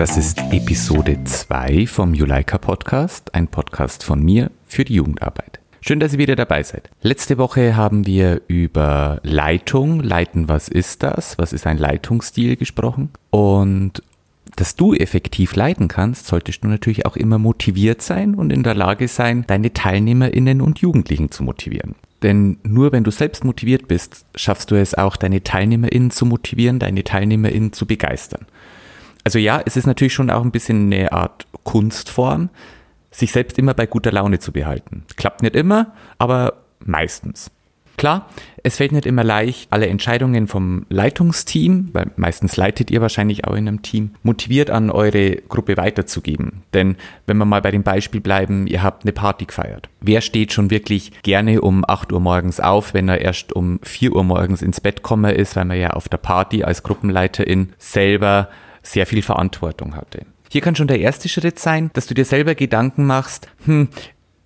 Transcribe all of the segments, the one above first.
Das ist Episode 2 vom Juleika Podcast, ein Podcast von mir für die Jugendarbeit. Schön, dass ihr wieder dabei seid. Letzte Woche haben wir über Leitung, Leiten, was ist das? Was ist ein Leitungsstil gesprochen? Und dass du effektiv leiten kannst, solltest du natürlich auch immer motiviert sein und in der Lage sein, deine Teilnehmerinnen und Jugendlichen zu motivieren. Denn nur wenn du selbst motiviert bist, schaffst du es auch, deine TeilnehmerInnen zu motivieren, deine TeilnehmerInnen zu begeistern. Also ja, es ist natürlich schon auch ein bisschen eine Art Kunstform, sich selbst immer bei guter Laune zu behalten. Klappt nicht immer, aber meistens. Klar, es fällt nicht immer leicht, alle Entscheidungen vom Leitungsteam, weil meistens leitet ihr wahrscheinlich auch in einem Team, motiviert an eure Gruppe weiterzugeben. Denn wenn wir mal bei dem Beispiel bleiben, ihr habt eine Party gefeiert. Wer steht schon wirklich gerne um 8 Uhr morgens auf, wenn er erst um 4 Uhr morgens ins Bett komme ist, weil man ja auf der Party als Gruppenleiterin selber sehr viel Verantwortung hatte. Hier kann schon der erste Schritt sein, dass du dir selber Gedanken machst, hm,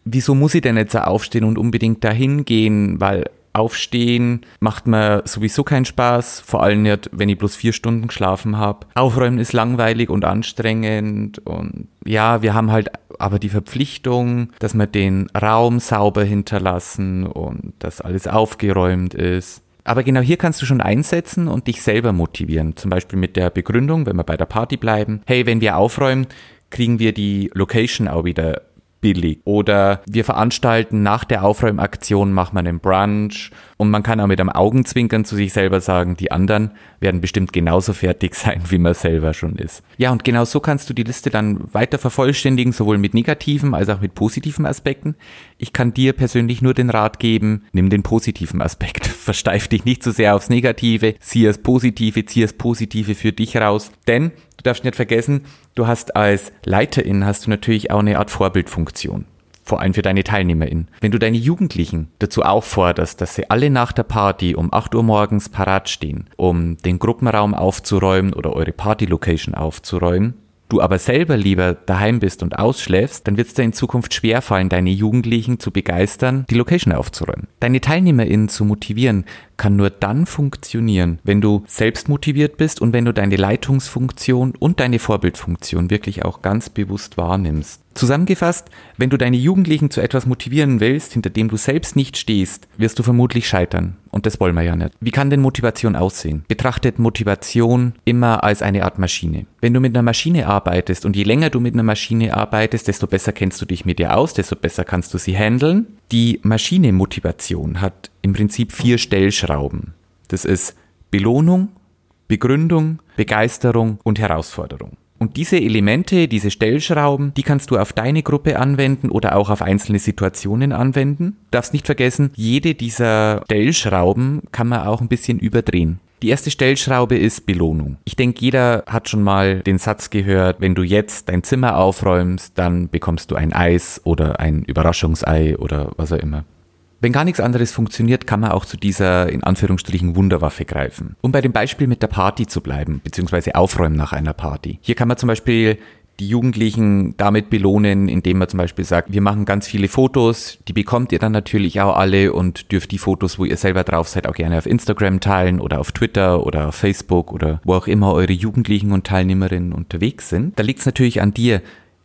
wieso muss ich denn jetzt aufstehen und unbedingt dahin gehen, weil Aufstehen macht mir sowieso keinen Spaß, vor allem nicht, wenn ich bloß vier Stunden geschlafen habe. Aufräumen ist langweilig und anstrengend und ja, wir haben halt aber die Verpflichtung, dass wir den Raum sauber hinterlassen und dass alles aufgeräumt ist. Aber genau hier kannst du schon einsetzen und dich selber motivieren. Zum Beispiel mit der Begründung, wenn wir bei der Party bleiben. Hey, wenn wir aufräumen, kriegen wir die Location auch wieder billig. Oder wir veranstalten nach der Aufräumaktion, machen wir einen Brunch und man kann auch mit einem Augenzwinkern zu sich selber sagen, die anderen werden bestimmt genauso fertig sein, wie man selber schon ist. Ja, und genau so kannst du die Liste dann weiter vervollständigen, sowohl mit negativen als auch mit positiven Aspekten. Ich kann dir persönlich nur den Rat geben, nimm den positiven Aspekt. Versteif dich nicht zu so sehr aufs Negative, zieh das Positive, zieh das Positive für dich raus. Denn du darfst nicht vergessen, du hast als Leiterin hast du natürlich auch eine Art Vorbildfunktion vor allem für deine TeilnehmerInnen. Wenn du deine Jugendlichen dazu aufforderst, dass sie alle nach der Party um 8 Uhr morgens parat stehen, um den Gruppenraum aufzuräumen oder eure Party-Location aufzuräumen, du aber selber lieber daheim bist und ausschläfst, dann wird es dir in Zukunft schwerfallen, deine Jugendlichen zu begeistern, die Location aufzuräumen. Deine TeilnehmerInnen zu motivieren, kann nur dann funktionieren, wenn du selbst motiviert bist und wenn du deine Leitungsfunktion und deine Vorbildfunktion wirklich auch ganz bewusst wahrnimmst. Zusammengefasst, wenn du deine Jugendlichen zu etwas motivieren willst, hinter dem du selbst nicht stehst, wirst du vermutlich scheitern. Und das wollen wir ja nicht. Wie kann denn Motivation aussehen? Betrachtet Motivation immer als eine Art Maschine. Wenn du mit einer Maschine arbeitest und je länger du mit einer Maschine arbeitest, desto besser kennst du dich mit ihr aus, desto besser kannst du sie handeln. Die Maschine Motivation hat im Prinzip vier Stellschrauben. Das ist Belohnung, Begründung, Begeisterung und Herausforderung. Und diese Elemente, diese Stellschrauben, die kannst du auf deine Gruppe anwenden oder auch auf einzelne Situationen anwenden. Du darfst nicht vergessen, jede dieser Stellschrauben kann man auch ein bisschen überdrehen. Die erste Stellschraube ist Belohnung. Ich denke, jeder hat schon mal den Satz gehört, wenn du jetzt dein Zimmer aufräumst, dann bekommst du ein Eis oder ein Überraschungsei oder was auch immer. Wenn gar nichts anderes funktioniert, kann man auch zu dieser in Anführungsstrichen Wunderwaffe greifen. Um bei dem Beispiel mit der Party zu bleiben, beziehungsweise Aufräumen nach einer Party. Hier kann man zum Beispiel die Jugendlichen damit belohnen, indem man zum Beispiel sagt, wir machen ganz viele Fotos, die bekommt ihr dann natürlich auch alle und dürft die Fotos, wo ihr selber drauf seid, auch gerne auf Instagram teilen oder auf Twitter oder auf Facebook oder wo auch immer eure Jugendlichen und Teilnehmerinnen unterwegs sind. Da liegt es natürlich an dir,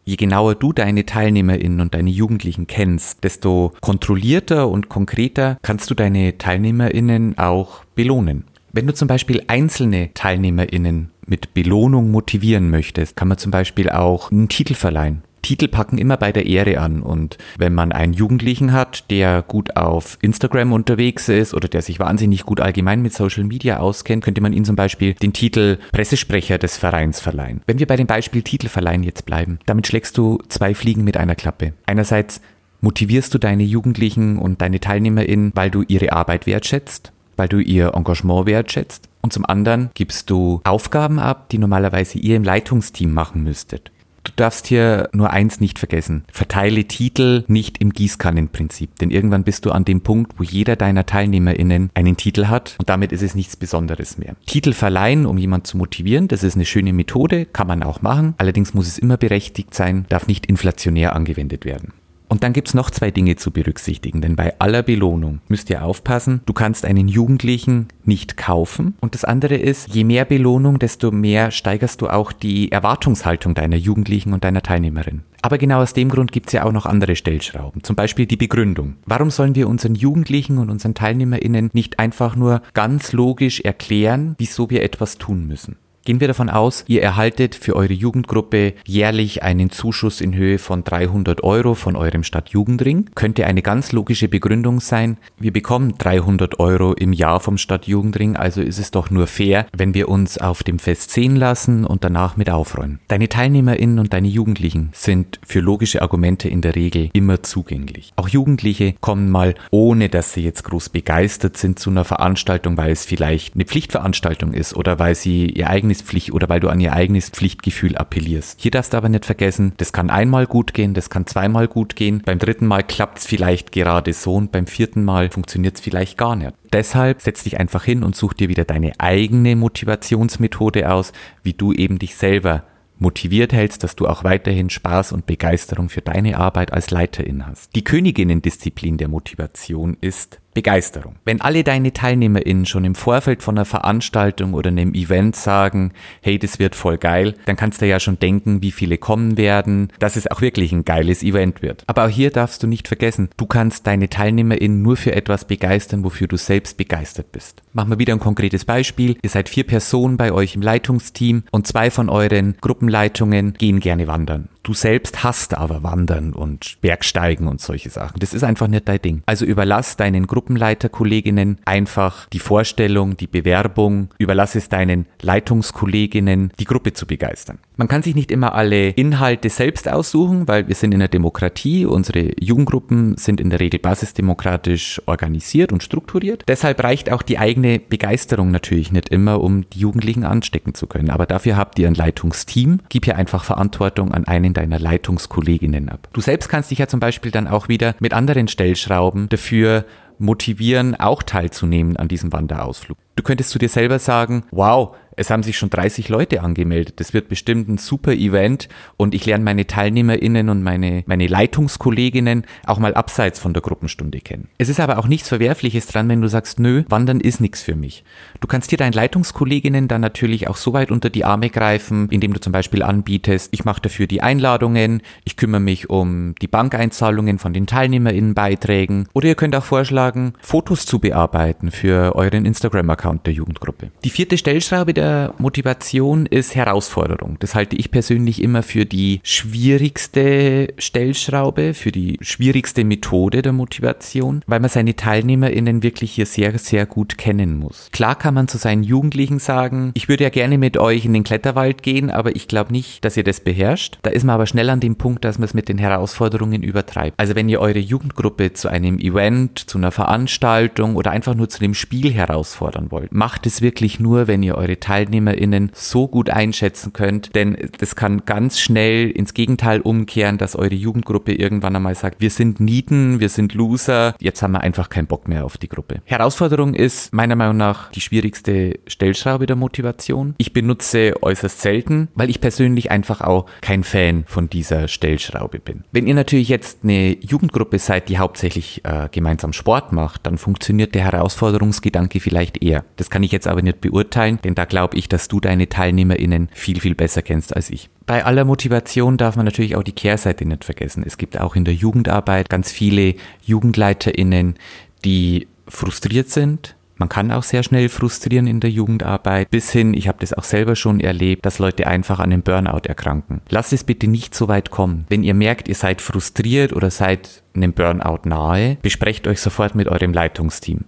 Je genauer du deine TeilnehmerInnen und deine Jugendlichen kennst, desto kontrollierter und konkreter kannst du deine TeilnehmerInnen auch belohnen. Wenn du zum Beispiel einzelne TeilnehmerInnen mit Belohnung motivieren möchtest, kann man zum Beispiel auch einen Titel verleihen. Titel packen immer bei der Ehre an. Und wenn man einen Jugendlichen hat, der gut auf Instagram unterwegs ist oder der sich wahnsinnig gut allgemein mit Social Media auskennt, könnte man ihm zum Beispiel den Titel Pressesprecher des Vereins verleihen. Wenn wir bei dem Beispiel Titelverleihen jetzt bleiben, damit schlägst du zwei Fliegen mit einer Klappe. Einerseits motivierst du deine Jugendlichen und deine TeilnehmerInnen, weil du ihre Arbeit wertschätzt, weil du ihr Engagement wertschätzt. Und zum anderen gibst du Aufgaben ab, die normalerweise ihr im Leitungsteam machen müsstet. Du darfst hier nur eins nicht vergessen. Verteile Titel nicht im Gießkannenprinzip, denn irgendwann bist du an dem Punkt, wo jeder deiner TeilnehmerInnen einen Titel hat und damit ist es nichts Besonderes mehr. Titel verleihen, um jemanden zu motivieren, das ist eine schöne Methode, kann man auch machen. Allerdings muss es immer berechtigt sein, darf nicht inflationär angewendet werden. Und dann gibt's noch zwei Dinge zu berücksichtigen, denn bei aller Belohnung müsst ihr aufpassen, du kannst einen Jugendlichen nicht kaufen. Und das andere ist, je mehr Belohnung, desto mehr steigerst du auch die Erwartungshaltung deiner Jugendlichen und deiner Teilnehmerin. Aber genau aus dem Grund gibt's ja auch noch andere Stellschrauben, zum Beispiel die Begründung. Warum sollen wir unseren Jugendlichen und unseren TeilnehmerInnen nicht einfach nur ganz logisch erklären, wieso wir etwas tun müssen? Gehen wir davon aus, ihr erhaltet für eure Jugendgruppe jährlich einen Zuschuss in Höhe von 300 Euro von eurem Stadtjugendring. Könnte eine ganz logische Begründung sein, wir bekommen 300 Euro im Jahr vom Stadtjugendring, also ist es doch nur fair, wenn wir uns auf dem Fest sehen lassen und danach mit aufräumen. Deine TeilnehmerInnen und deine Jugendlichen sind für logische Argumente in der Regel immer zugänglich. Auch Jugendliche kommen mal, ohne dass sie jetzt groß begeistert sind, zu einer Veranstaltung, weil es vielleicht eine Pflichtveranstaltung ist oder weil sie ihr eigenes Pflicht oder weil du an ihr eigenes Pflichtgefühl appellierst. Hier darfst du aber nicht vergessen, das kann einmal gut gehen, das kann zweimal gut gehen, beim dritten Mal klappt es vielleicht gerade so und beim vierten Mal funktioniert es vielleicht gar nicht. Deshalb setz dich einfach hin und such dir wieder deine eigene Motivationsmethode aus, wie du eben dich selber motiviert hältst, dass du auch weiterhin Spaß und Begeisterung für deine Arbeit als Leiterin hast. Die Königinnendisziplin der Motivation ist Begeisterung. Wenn alle deine TeilnehmerInnen schon im Vorfeld von einer Veranstaltung oder einem Event sagen, hey, das wird voll geil, dann kannst du ja schon denken, wie viele kommen werden, dass es auch wirklich ein geiles Event wird. Aber auch hier darfst du nicht vergessen, du kannst deine TeilnehmerInnen nur für etwas begeistern, wofür du selbst begeistert bist. Machen wir wieder ein konkretes Beispiel. Ihr seid vier Personen bei euch im Leitungsteam und zwei von euren Gruppenleitungen gehen gerne wandern. Du selbst hast aber Wandern und Bergsteigen und solche Sachen. Das ist einfach nicht dein Ding. Also überlass deinen Gruppenleiterkolleginnen einfach die Vorstellung, die Bewerbung, überlass es deinen Leitungskolleginnen, die Gruppe zu begeistern. Man kann sich nicht immer alle Inhalte selbst aussuchen, weil wir sind in der Demokratie. Unsere Jugendgruppen sind in der Regel basisdemokratisch organisiert und strukturiert. Deshalb reicht auch die eigene Begeisterung natürlich nicht immer, um die Jugendlichen anstecken zu können. Aber dafür habt ihr ein Leitungsteam. Gib hier einfach Verantwortung an einen deiner Leitungskolleginnen ab. Du selbst kannst dich ja zum Beispiel dann auch wieder mit anderen Stellschrauben dafür motivieren, auch teilzunehmen an diesem Wanderausflug. Du könntest zu dir selber sagen, wow, es haben sich schon 30 Leute angemeldet. Das wird bestimmt ein super Event und ich lerne meine TeilnehmerInnen und meine, meine Leitungskolleginnen auch mal abseits von der Gruppenstunde kennen. Es ist aber auch nichts Verwerfliches dran, wenn du sagst, nö, Wandern ist nichts für mich. Du kannst dir deinen Leitungskolleginnen dann natürlich auch so weit unter die Arme greifen, indem du zum Beispiel anbietest, ich mache dafür die Einladungen, ich kümmere mich um die Bankeinzahlungen von den TeilnehmerInnenbeiträgen oder ihr könnt auch vorschlagen, Fotos zu bearbeiten für euren Instagram-Account der Jugendgruppe. Die vierte Stellschraube der Motivation ist Herausforderung. Das halte ich persönlich immer für die schwierigste Stellschraube, für die schwierigste Methode der Motivation, weil man seine TeilnehmerInnen wirklich hier sehr, sehr gut kennen muss. Klar kann man zu seinen Jugendlichen sagen, ich würde ja gerne mit euch in den Kletterwald gehen, aber ich glaube nicht, dass ihr das beherrscht. Da ist man aber schnell an dem Punkt, dass man es mit den Herausforderungen übertreibt. Also wenn ihr eure Jugendgruppe zu einem Event, zu einer Veranstaltung oder einfach nur zu dem Spiel herausfordern wollt, macht es wirklich nur, wenn ihr eure Teilnehmer TeilnehmerInnen so gut einschätzen könnt, denn das kann ganz schnell ins Gegenteil umkehren, dass eure Jugendgruppe irgendwann einmal sagt, wir sind Nieten, wir sind Loser, jetzt haben wir einfach keinen Bock mehr auf die Gruppe. Herausforderung ist meiner Meinung nach die schwierigste Stellschraube der Motivation. Ich benutze äußerst selten, weil ich persönlich einfach auch kein Fan von dieser Stellschraube bin. Wenn ihr natürlich jetzt eine Jugendgruppe seid, die hauptsächlich äh, gemeinsam Sport macht, dann funktioniert der Herausforderungsgedanke vielleicht eher. Das kann ich jetzt aber nicht beurteilen, denn da glaube glaube ich, dass du deine TeilnehmerInnen viel, viel besser kennst als ich. Bei aller Motivation darf man natürlich auch die Kehrseite nicht vergessen. Es gibt auch in der Jugendarbeit ganz viele JugendleiterInnen, die frustriert sind, man kann auch sehr schnell frustrieren in der Jugendarbeit, bis hin, ich habe das auch selber schon erlebt, dass Leute einfach an einem Burnout erkranken. Lasst es bitte nicht so weit kommen. Wenn ihr merkt, ihr seid frustriert oder seid einem Burnout nahe, besprecht euch sofort mit eurem Leitungsteam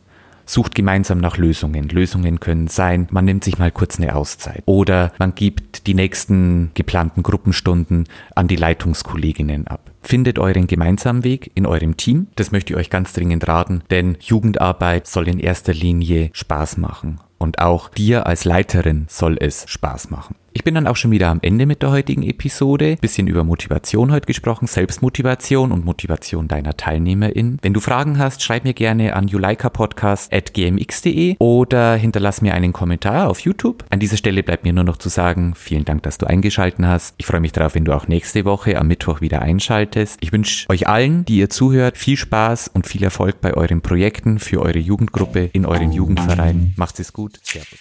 sucht gemeinsam nach Lösungen. Lösungen können sein, man nimmt sich mal kurz eine Auszeit oder man gibt die nächsten geplanten Gruppenstunden an die Leitungskolleginnen ab. Findet euren gemeinsamen Weg in eurem Team. Das möchte ich euch ganz dringend raten, denn Jugendarbeit soll in erster Linie Spaß machen. Und auch dir als Leiterin soll es Spaß machen. Ich bin dann auch schon wieder am Ende mit der heutigen Episode. Bisschen über Motivation heute gesprochen, Selbstmotivation und Motivation deiner TeilnehmerInnen. Wenn du Fragen hast, schreib mir gerne an juleikapodcast.gmx.de oder hinterlass mir einen Kommentar auf YouTube. An dieser Stelle bleibt mir nur noch zu sagen, vielen Dank, dass du eingeschalten hast. Ich freue mich darauf, wenn du auch nächste Woche am Mittwoch wieder einschaltest. Ich wünsche euch allen, die ihr zuhört, viel Spaß und viel Erfolg bei euren Projekten für eure Jugendgruppe in eurem Jugendverein. Macht's es gut. Servus.